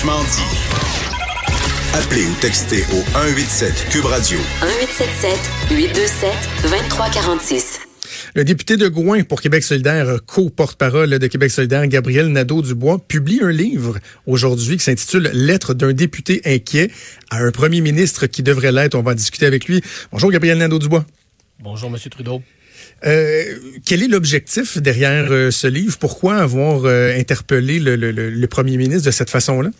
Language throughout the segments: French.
Franchement dit. Appelez ou textez au 187 Cube Radio. 1877 827 2346. Le député de Gouin pour Québec solidaire, co-porte-parole de Québec solidaire, Gabriel Nadeau-Dubois, publie un livre aujourd'hui qui s'intitule Lettre d'un député inquiet à un premier ministre qui devrait l'être. On va en discuter avec lui. Bonjour Gabriel Nadeau-Dubois. Bonjour Monsieur Trudeau. Euh, quel est l'objectif derrière euh, ce livre? Pourquoi avoir euh, interpellé le, le, le, premier ministre de cette façon-là?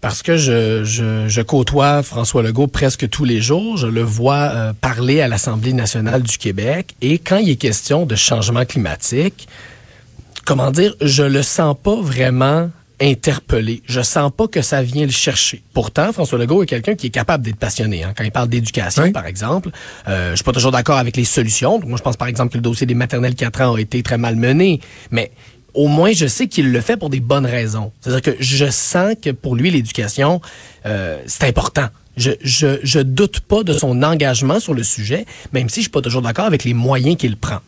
Parce que je, je, je, côtoie François Legault presque tous les jours. Je le vois euh, parler à l'Assemblée nationale du Québec. Et quand il est question de changement climatique, comment dire, je le sens pas vraiment interpellé. Je sens pas que ça vient le chercher. Pourtant, François Legault est quelqu'un qui est capable d'être passionné. Hein. Quand il parle d'éducation, par exemple, euh, je suis pas toujours d'accord avec les solutions. Moi, je pense par exemple que le dossier des maternelles 4 ans a été très mal mené, mais au moins je sais qu'il le fait pour des bonnes raisons. C'est-à-dire que je sens que pour lui, l'éducation, euh, c'est important. Je, je, je doute pas de son engagement sur le sujet, même si je suis pas toujours d'accord avec les moyens qu'il prend.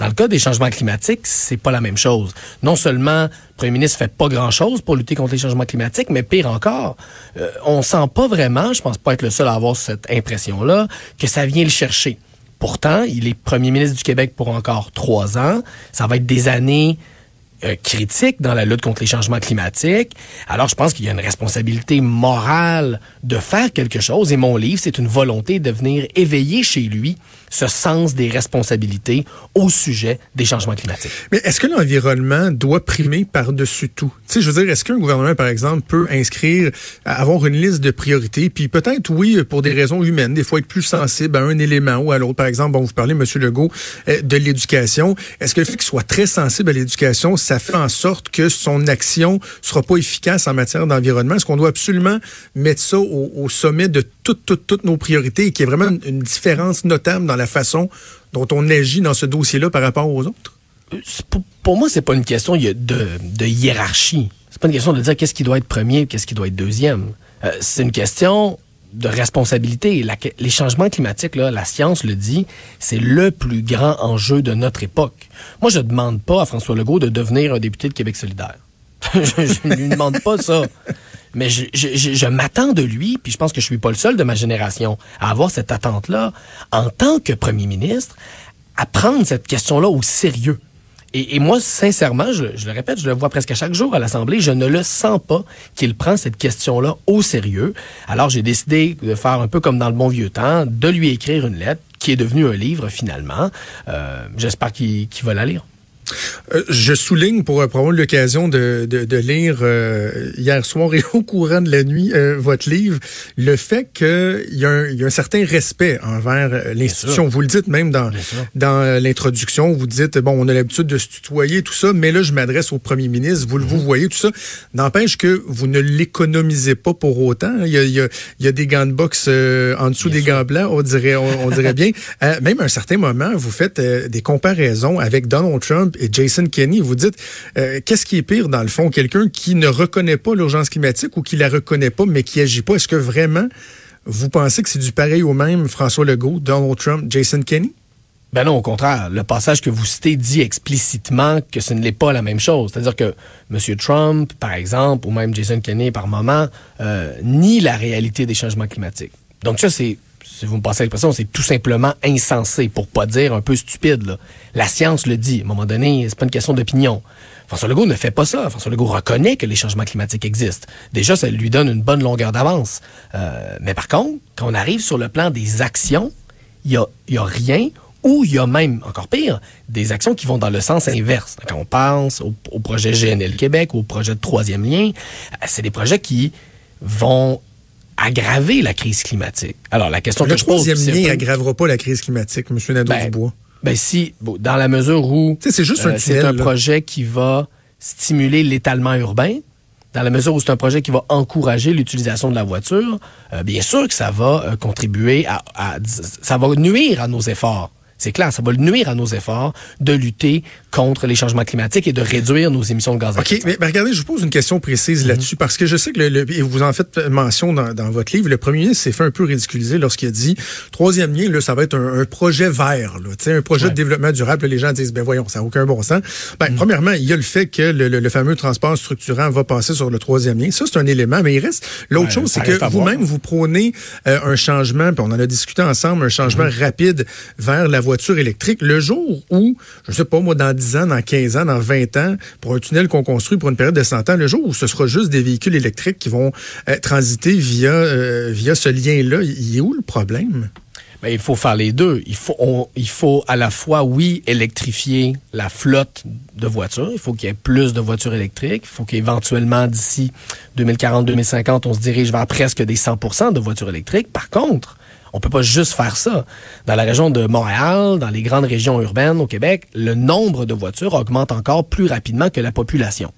Dans le cas des changements climatiques, c'est pas la même chose. Non seulement le premier ministre fait pas grand-chose pour lutter contre les changements climatiques, mais pire encore, euh, on sent pas vraiment, je pense pas être le seul à avoir cette impression-là, que ça vient le chercher. Pourtant, il est premier ministre du Québec pour encore trois ans. Ça va être des années euh, critique dans la lutte contre les changements climatiques. Alors, je pense qu'il y a une responsabilité morale de faire quelque chose. Et mon livre, c'est une volonté de venir éveiller chez lui ce sens des responsabilités au sujet des changements climatiques. Mais est-ce que l'environnement doit primer par-dessus tout? Tu sais, je veux dire, est-ce qu'un gouvernement, par exemple, peut inscrire, avoir une liste de priorités, puis peut-être, oui, pour des raisons humaines, des fois être plus sensible à un élément ou à l'autre? Par exemple, bon, vous parlez, M. Legault, euh, de l'éducation. Est-ce que le fait qu'il soit très sensible à l'éducation, ça fait en sorte que son action sera pas efficace en matière d'environnement? Est-ce qu'on doit absolument mettre ça au, au sommet de toutes, toutes, toutes nos priorités et qu'il y ait vraiment une différence notable dans la façon dont on agit dans ce dossier-là par rapport aux autres? Pour, pour moi, c'est pas une question de, de hiérarchie. C'est pas une question de dire qu'est-ce qui doit être premier, qu'est-ce qui doit être deuxième. Euh, c'est une question de responsabilité. Les changements climatiques, là, la science le dit, c'est le plus grand enjeu de notre époque. Moi, je ne demande pas à François Legault de devenir un député de Québec solidaire. je ne lui demande pas ça. Mais je, je, je m'attends de lui, puis je pense que je suis pas le seul de ma génération à avoir cette attente-là, en tant que premier ministre, à prendre cette question-là au sérieux. Et, et, moi, sincèrement, je, je, le répète, je le vois presque chaque jour à l'Assemblée, je ne le sens pas qu'il prend cette question-là au sérieux. Alors, j'ai décidé de faire un peu comme dans le bon vieux temps, de lui écrire une lettre qui est devenue un livre finalement. Euh, J'espère qu'il qu va la lire. Euh, je souligne pour, pour avoir l'occasion de, de, de, lire euh, hier soir et au courant de la nuit euh, votre livre, le fait qu'il y, y, a un certain respect envers euh, l'institution. Vous le dites même dans, dans l'introduction, vous dites, bon, on a l'habitude de se tutoyer, tout ça, mais là, je m'adresse au premier ministre, vous, -hmm. vous voyez, tout ça. N'empêche que vous ne l'économisez pas pour autant. Il y a, il y a, il y a des gants de boxe en dessous bien des sûr. gants blancs, on dirait, on, on dirait bien. même à un certain moment, vous faites des comparaisons avec Donald Trump et Jason Kenney. Vous dites, euh, qu'est-ce qui est pire dans le fond? Quelqu'un qui ne reconnaît pas l'urgence climatique ou qui la reconnaît pas, mais qui agit pas. Est-ce que vraiment vous pensez que c'est du pareil au même François Legault, Donald Trump, Jason Kenney? Ben non, au contraire. Le passage que vous citez dit explicitement que ce ne l'est pas la même chose. C'est-à-dire que M. Trump, par exemple, ou même Jason Kenney, par moment, euh, nie la réalité des changements climatiques. Donc ça, c'est si vous me passez l'expression, c'est tout simplement insensé, pour pas dire un peu stupide. La science le dit. À un moment donné, c'est pas une question d'opinion. François Legault ne fait pas ça. François Legault reconnaît que les changements climatiques existent. Déjà, ça lui donne une bonne longueur d'avance. Euh, mais par contre, quand on arrive sur le plan des actions, il y a, rien ou il y a même, encore pire, des actions qui vont dans le sens inverse. Quand on pense au, au projet GNL Québec, au projet de troisième lien, c'est des projets qui vont aggraver la crise climatique. Alors, la question le que je pose... Le troisième lien n'aggravera pas la crise climatique, M. Nadeau-Dubois. Ben, ben, si, bon, dans la mesure où... C'est juste euh, C'est un projet qui va stimuler l'étalement urbain, dans la mesure où c'est un projet qui va encourager l'utilisation de la voiture, euh, bien sûr que ça va euh, contribuer à, à... Ça va nuire à nos efforts. C'est clair, ça va nuire à nos efforts de lutter contre les changements climatiques et de réduire nos émissions de gaz à effet de OK, mais, mais regardez, je vous pose une question précise là-dessus, parce que je sais que, le, le- et vous en faites mention dans, dans votre livre, le premier ministre s'est fait un peu ridiculiser lorsqu'il a dit, troisième lien, là, ça va être un, un projet vert, là, tu sais, un projet Ouais. de développement durable. Là, les gens disent, ben voyons, ça n'a aucun bon sens. Ben, premièrement, il y a le fait que le, le- le fameux transport structurant va passer sur le troisième lien. Ça, c'est un élément, mais il reste... L'autre Ouais, chose, c'est que vous-même, vous prônez euh, un changement, puis on en a discuté ensemble, un changement rapide vers la voiture électrique. Le jour où, je sais pas moi, dans 10 ans, dans 15 ans, dans 20 ans, pour un tunnel qu'on construit pour une période de 100 ans, le jour où ce sera juste des véhicules électriques qui vont euh, transiter via, euh, via ce lien-là, il est où le problème? Ben, il faut faire les deux. Il faut, il faut à la fois, oui, électrifier la flotte de voitures. Il faut qu'il y ait plus de voitures électriques. Il faut qu'éventuellement, d'ici 2040-2050, on se dirige vers presque des 100% de voitures électriques. Par contre, on peut pas juste faire ça. Dans la région de Montréal, dans les grandes régions urbaines au Québec, le nombre de voitures augmente encore plus rapidement que la population.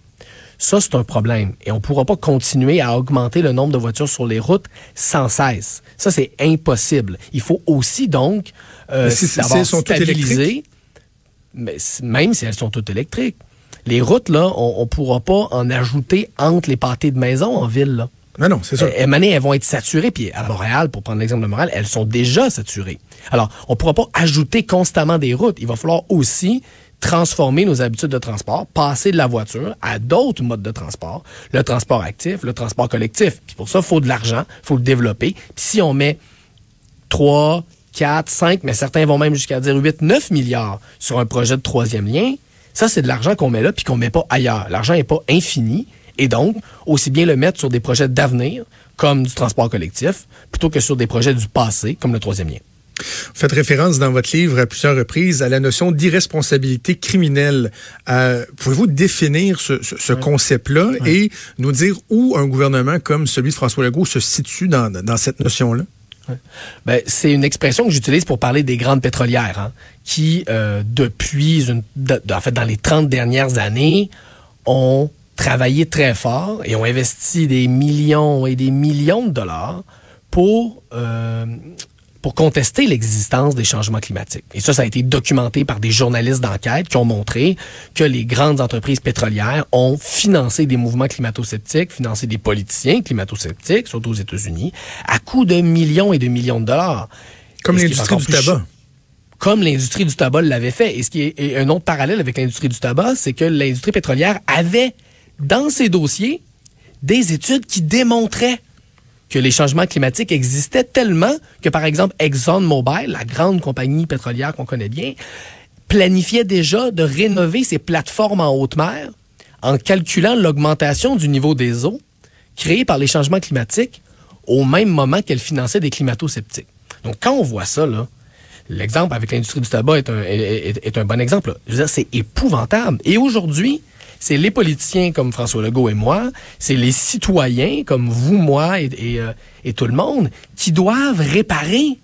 Ça, c'est un problème. Et on ne pourra pas continuer à augmenter le nombre de voitures sur les routes sans cesse. Ça, c'est impossible. Il faut aussi, donc, euh, savoir stabiliser, mais même si elles sont toutes électriques. Les routes, là, on ne pourra pas en ajouter entre les pâtés de maison en ville, là. Non, non, c'est ça. Mané, elles vont être saturées. Puis à Montréal, pour prendre l'exemple de Montréal, elles sont déjà saturées. Alors, on ne pourra pas ajouter constamment des routes. Il va falloir aussi transformer nos habitudes de transport, passer de la voiture à d'autres modes de transport, le transport actif, le transport collectif. Puis pour ça, il faut de l'argent, il faut le développer. Puis si on met 3, 4, 5, mais certains vont même jusqu'à dire 8, 9 milliards sur un projet de troisième lien, ça, c'est de l'argent qu'on met là puis qu'on met pas ailleurs. L'argent n'est pas infini. Et donc, aussi bien le mettre sur des projets d'avenir, comme du transport collectif, plutôt que sur des projets du passé, comme le troisième lien. Vous faites référence dans votre livre à plusieurs reprises à la notion d'irresponsabilité criminelle. Euh, Pouvez-vous définir ce, ce- ce concept-là et nous dire où un gouvernement comme celui de François Legault se situe dans, dans cette notion-là? Ben, c'est une expression que j'utilise pour parler des grandes pétrolières, hein, qui, euh, depuis, une, de- de- en fait, dans les 30 dernières années, ont travaillé très fort et ont investi des millions et des millions de dollars pour, euh, pour contester l'existence des changements climatiques. Et ça, ça a été documenté par des journalistes d'enquête qui ont montré que les grandes entreprises pétrolières ont financé des mouvements climato-sceptiques, financé des politiciens climato-sceptiques, surtout aux États-Unis, à coût de millions et de millions de dollars. Comme l'industrie du tabac. comme l'industrie du tabac l'avait fait. Et ce qui est et un autre parallèle avec l'industrie du tabac, c'est que l'industrie pétrolière avait dans ses dossiers des études qui démontraient que les changements climatiques existaient tellement que, par exemple, ExxonMobil, la grande compagnie pétrolière qu'on connaît bien, planifiait déjà de rénover ses plateformes en haute mer en calculant l'augmentation du niveau des eaux créée par les changements climatiques au même moment qu'elle finançait des climato-sceptiques. Donc, quand on voit ça, là, l'exemple avec l'industrie du tabac est un, bon exemple. c'est épouvantable. Et aujourd'hui, c'est les politiciens comme François Legault et moi, c'est les citoyens comme vous, moi euh, et tout le monde qui doivent réparer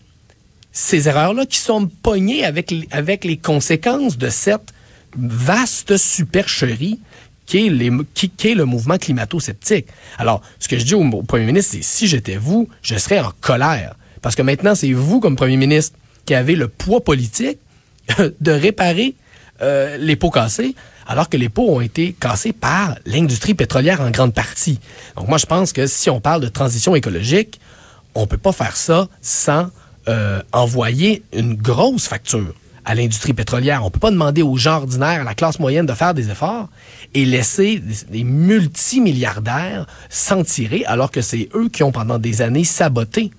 ces erreurs-là qui sont pognées avec, avec les conséquences de cette vaste supercherie qui est, les, qui, qui est le mouvement climato-sceptique. Alors, ce que je dis au, au premier ministre, c'est si j'étais vous, je serais en colère. Parce que maintenant, c'est vous, comme premier ministre, qui avez le poids politique de réparer euh, les pots cassés, alors que les pots ont été cassés par l'industrie pétrolière en grande partie. Donc moi, je pense que si on parle de transition écologique, on peut pas faire ça sans euh, envoyer une grosse facture à l'industrie pétrolière. On peut pas demander aux gens ordinaires, à la classe moyenne de faire des efforts et laisser des, multimilliardaires s'en tirer alors que c'est eux qui ont pendant des années saboté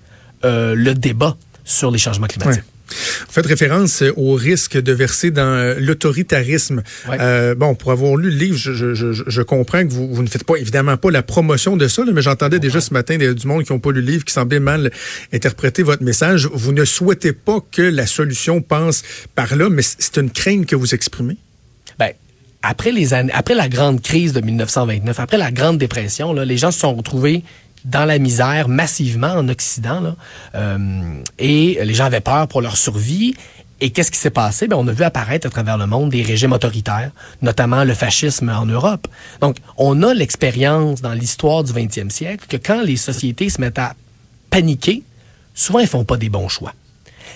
euh, le débat sur les changements climatiques. Vous faites référence euh, au risque de verser dans euh, l'autoritarisme. Ouais. Euh, bon, pour avoir lu le livre, je, je- je- je comprends que vous, vous ne faites pas évidemment pas la promotion de ça, là, mais j'entendais déjà ce matin des- du monde qui n'ont pas lu le livre, qui semblait mal interpréter votre message. Vous ne souhaitez pas que la solution passe par là, mais c'est une crainte que vous exprimez? Ben, après les années, après la grande crise de 1929, après la grande dépression, là, les gens se sont retrouvés dans la misère massivement en Occident, là, euh, et les gens avaient peur pour leur survie. Et qu'est-ce qui s'est passé? Ben, on a vu apparaître à travers le monde des régimes autoritaires, notamment le fascisme en Europe. Donc, on a l'expérience dans l'histoire du 20e siècle que quand les sociétés se mettent à paniquer, souvent, elles font pas des bons choix.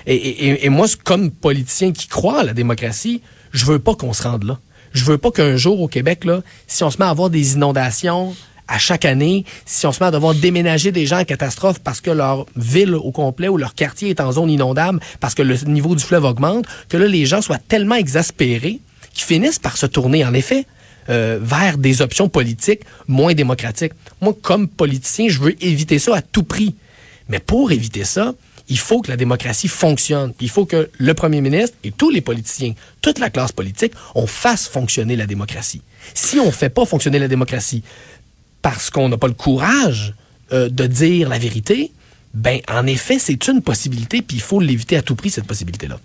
Et moi, comme politicien qui croit à la démocratie, je veux pas qu'on se rende là. Je veux pas qu'un jour au Québec, là, si on se met à avoir des inondations à chaque année, si on se met à devoir déménager des gens en catastrophe parce que leur ville au complet ou leur quartier est en zone inondable, parce que le niveau du fleuve augmente, que là, les gens soient tellement exaspérés qu'ils finissent par se tourner, en effet, euh, vers des options politiques moins démocratiques. Moi, comme politicien, je veux éviter ça à tout prix. Mais pour éviter ça, il faut que la démocratie fonctionne. Il faut que le premier ministre et tous les politiciens, toute la classe politique, on fasse fonctionner la démocratie. Si on ne fait pas fonctionner la démocratie parce qu'on n'a pas le courage euh, de dire la vérité, ben en effet, c'est une possibilité, puis il faut l'éviter à tout prix, cette possibilité-là.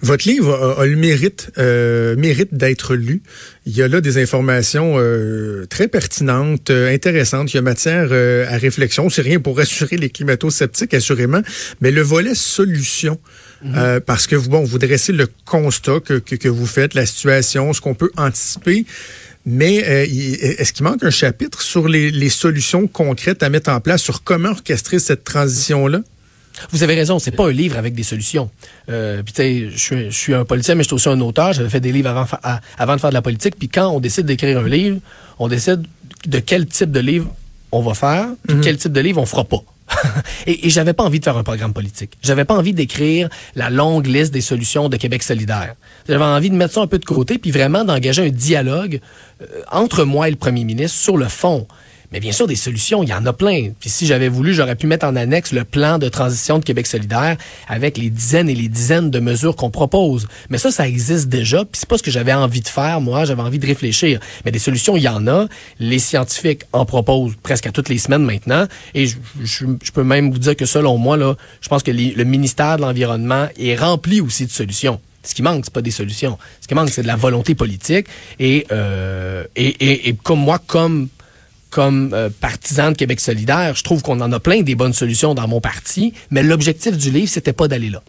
Votre livre a, le mérite, euh, mérite d'être lu. Il y a là des informations euh, très pertinentes, euh, intéressantes. Il y a matière à réflexion. C'est rien pour rassurer les climato-sceptiques, assurément. Mais le volet solution, mhm. parce que vous, bon, vous dressez le constat que, que, que vous faites, la situation, ce qu'on peut anticiper. Mais est-ce qu'il manque un chapitre sur les, les solutions concrètes à mettre en place, sur comment orchestrer cette transition-là? Vous avez raison, c'est pas un livre avec des solutions. Euh, puis tu sais, je suis, un politicien, mais je suis aussi un auteur. J'avais fait des livres avant, avant de faire de la politique. Puis quand on décide d'écrire un livre, on décide de quel type de livre on va faire, puis mhm. quel type de livre on fera pas. et, j'avais pas envie de faire un programme politique. J'avais pas envie d'écrire la longue liste des solutions de Québec solidaire. J'avais envie de mettre ça un peu de côté, puis vraiment d'engager un dialogue euh, entre moi et le premier ministre sur le fond. Mais bien sûr, des solutions, il y en a plein. Puis si j'avais voulu, j'aurais pu mettre en annexe le plan de transition de Québec solidaire avec les dizaines et les dizaines de mesures qu'on propose. Mais ça, ça existe déjà. Puis c'est pas ce que j'avais envie de faire, moi. J'avais envie de réfléchir. Mais des solutions, il y en a. Les scientifiques en proposent presque à toutes les semaines maintenant. Et je, je, peux même vous dire que selon moi, là, je pense que le ministère de l'Environnement est rempli aussi de solutions. Ce qui manque, c'est pas des solutions. Ce qui manque, c'est de la volonté politique. Et, euh, et, et, et comme moi, comme comme euh, partisan de Québec solidaire, je trouve qu'on en a plein des bonnes solutions dans mon parti, mais l'objectif du livre, c'était pas d'aller là.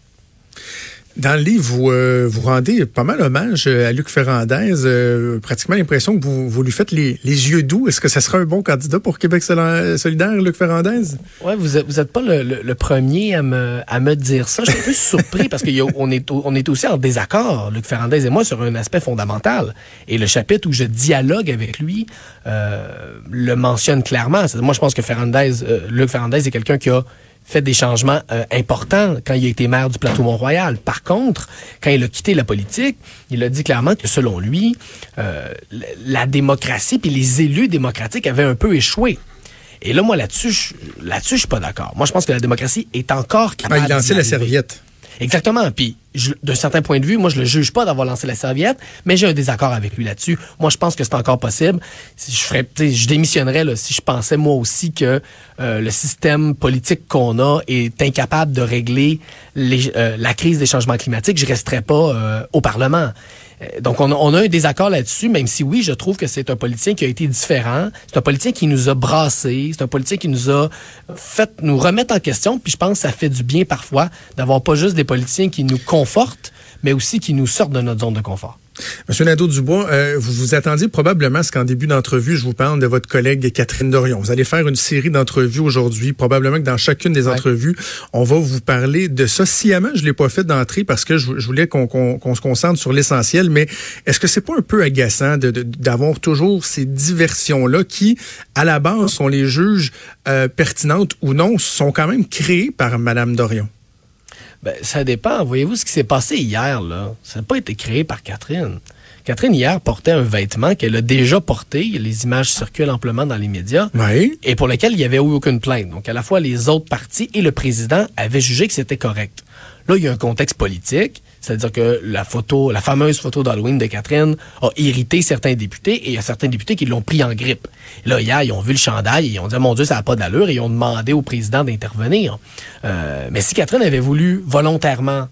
Dans le livre, vous, euh, vous rendez pas mal hommage euh, à Luc Ferrandez. Euh, pratiquement l'impression que vous, vous lui faites les, les yeux doux. Est-ce que ça sera un bon candidat pour Québec solidaire, Luc Ferrandez? Ouais, vous êtes, vous pas le, le, premier à me, à me dire ça. Je suis un peu surpris parce qu'on est, on est aussi en désaccord, Luc Ferrandez et moi, sur un aspect fondamental. Et le chapitre où je dialogue avec lui le mentionne clairement. Moi, je pense que Ferrandez, Luc Ferrandez est quelqu'un qui a fait des changements euh, importants quand il a été maire du plateau Mont-Royal. Par contre, quand il a quitté la politique, il a dit clairement que selon lui, euh, la démocratie puis les élus démocratiques avaient un peu échoué. Et là, moi, là-dessus, là-dessus, je suis pas d'accord. Moi, je pense que la démocratie est encore capable. Ah, il lançait la serviette. Exactement. Puis, d'un certain point de vue, moi, je le juge pas d'avoir lancé la serviette, mais j'ai un désaccord avec lui là-dessus. Moi, je pense que c'est encore possible. Je ferais, je démissionnerais là, si je pensais moi aussi que euh, le système politique qu'on a est incapable de régler les, euh, la crise des changements climatiques. Je resterais pas euh, au Parlement. Donc, on a, un désaccord là-dessus, même si oui, je trouve que c'est un politicien qui a été différent. C'est un politicien qui nous a brassés. C'est un politicien qui nous a fait nous remettre en question. Puis je pense que ça fait du bien parfois d'avoir pas juste des politiciens qui nous confortent, mais aussi qui nous sortent de notre zone de confort. Monsieur Nadeau-Dubois, euh, vous vous attendiez probablement à ce qu'en début d'entrevue, je vous parle de votre collègue Catherine Dorion. Vous allez faire une série d'entrevues aujourd'hui. Probablement que dans chacune des entrevues, on va vous parler de ça. Sciemment, je l'ai pas fait d'entrée parce que je, voulais qu'on se concentre sur l'essentiel. Mais est-ce que c'est pas un peu agaçant d'avoir toujours ces diversions-là qui, à la base, on les juge euh, pertinentes ou non, sont quand même créées par Madame Dorion? Ben, ça dépend. Voyez-vous ce qui s'est passé hier, là? Ça n'a pas été créé par Catherine. Catherine, hier, portait un vêtement qu'elle a déjà porté. Les images circulent amplement dans les médias. Oui. Et pour lequel il n'y avait eu aucune plainte. Donc, à la fois, les autres partis et le président avaient jugé que c'était correct. Là, il y a un contexte politique. C'est-à-dire que la photo, la fameuse photo d'Halloween de Catherine a irrité certains députés et il y a certains députés qui l'ont pris en grippe. là, hier, ils ont vu le chandail et ils ont dit, mon Dieu, ça n'a pas d'allure et ils ont demandé au président d'intervenir. Euh, mais si Catherine avait voulu volontairement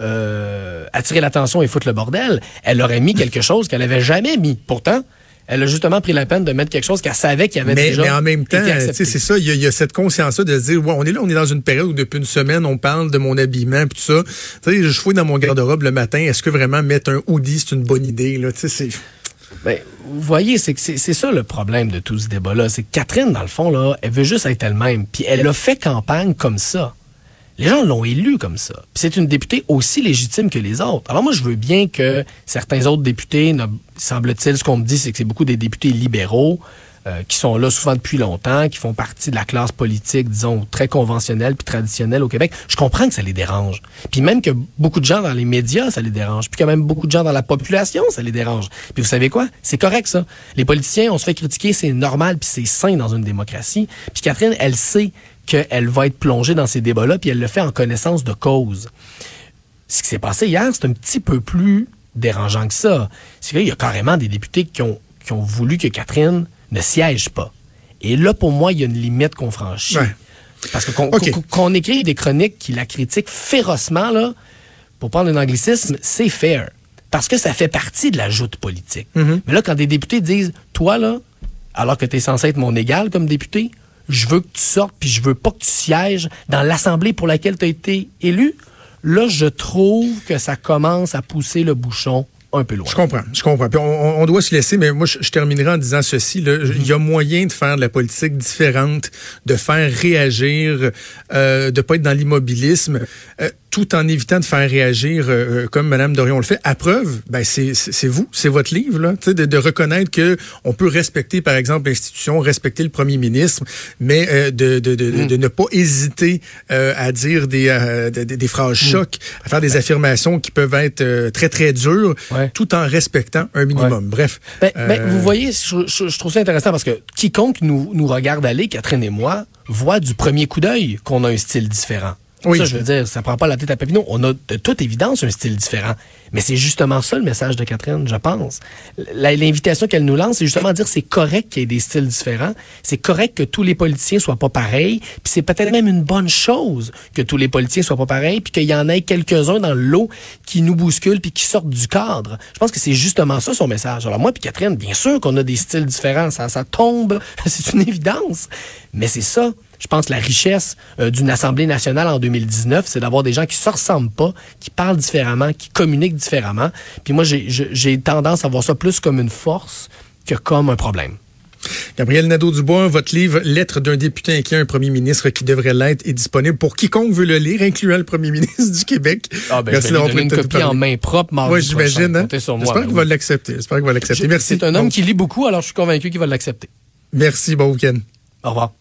euh, attirer l'attention et foutre le bordel, elle aurait mis quelque chose qu'elle n'avait jamais mis. Pourtant, elle a justement pris la peine de mettre quelque chose qu'elle savait qu'il y avait mais, déjà. Mais en même temps, c'est ça, il y, a, cette conscience-là de dire, ouais, on est là, on est dans une période où depuis une semaine, on parle de mon habillement, puis tout ça. Tu sais, je fouille dans mon garde-robe le matin, est-ce que vraiment mettre un hoodie, c'est une bonne idée, là? Tu sais, c'est... Ben, vous voyez, c'est c'est ça le problème de tout ce débat-là. C'est que Catherine, dans le fond, là, elle veut juste être elle-même. Puis elle a fait campagne comme ça. Les gens l'ont élu comme ça. C'est une députée aussi légitime que les autres. Alors moi, je veux bien que certains autres députés, semble-t-il, ce qu'on me dit, c'est que c'est beaucoup des députés libéraux euh, qui sont là souvent depuis longtemps, qui font partie de la classe politique, disons, très conventionnelle puis traditionnelle au Québec. Je comprends que ça les dérange. Puis même que beaucoup de gens dans les médias, ça les dérange. Puis quand même beaucoup de gens dans la population, ça les dérange. Puis vous savez quoi? C'est correct, ça. Les politiciens, on se fait critiquer, c'est normal, puis c'est sain dans une démocratie. Puis Catherine, elle sait qu'elle va être plongée dans ces débats-là, puis elle le fait en connaissance de cause. Ce qui s'est passé hier, c'est un petit peu plus dérangeant que ça. C'est qu'il y a carrément des députés qui ont, qui ont voulu que Catherine ne siège pas. Et là, pour moi, il y a une limite qu'on franchit. Parce que qu'on écrit des chroniques qui la critiquent férocement, là, pour prendre un anglicisme, c'est fair. Parce que ça fait partie de la joute politique. Mm-hmm. Mais là, quand des députés disent, toi, là, alors que tu es censé être mon égal comme député, je veux que tu sortes, puis je veux pas que tu sièges dans l'Assemblée pour laquelle tu as été élu, là, je trouve que ça commence à pousser le bouchon un peu loin. Je comprends, je comprends. Puis on, doit se laisser, mais moi, je, terminerai en disant ceci. Il y a moyen de faire de la politique différente, de faire réagir, euh, de pas être dans l'immobilisme. Euh, tout en évitant de faire réagir euh, euh, comme Mme Dorion le fait. À preuve, ben c'est vous, c'est votre livre, là, de, de reconnaître que on peut respecter, par exemple, l'institution, respecter le premier ministre, mais euh, de, de, de, mm. de, ne pas hésiter à dire des, des, phrases mm. chocs, à faire des affirmations qui peuvent être très, très dures, tout en respectant un minimum. Bref. Ben, ben, vous voyez, je, je, trouve ça intéressant parce que quiconque nous, nous regarde aller, Catherine et moi, voit du premier coup d'œil qu'on a un style différent. Oui. Ça, je veux dire, ça prend pas la tête à Papineau. On a de toute évidence un style différent. Mais c'est justement ça le message de Catherine, je pense. L'invitation qu'elle nous lance, c'est justement dire c'est correct qu'il y ait des styles différents. C'est correct que tous les politiciens soient pas pareils. Puis c'est peut-être même une bonne chose que tous les politiciens soient pas pareils, puis qu'il y en ait quelques-uns dans le lot qui nous bousculent puis qui sortent du cadre. Je pense que c'est justement ça son message. Alors moi puis Catherine, bien sûr qu'on a des styles différents. Ça, ça tombe, c'est une évidence. Mais c'est ça je pense, la richesse euh, d'une Assemblée nationale en 2019, c'est d'avoir des gens qui se ressemblent pas, qui parlent différemment, qui communiquent différemment. Puis moi, j'ai tendance à voir ça plus comme une force que comme un problème. Gabriel Nadeau-Dubois, votre livre Lettre d'un député inquiet un premier ministre qui devrait l'être est disponible pour quiconque veut le lire, incluant le premier ministre du Québec. Ah ben, Merci d'avoir une copie en main propre Oui, j'imagine. Hein? J'espère qu'il va l'accepter. J'espère qu'il va l'accepter. Merci. C'est un homme qui lit beaucoup, alors je suis convaincu qu'il va l'accepter. Merci, bon week-end. Au revoir.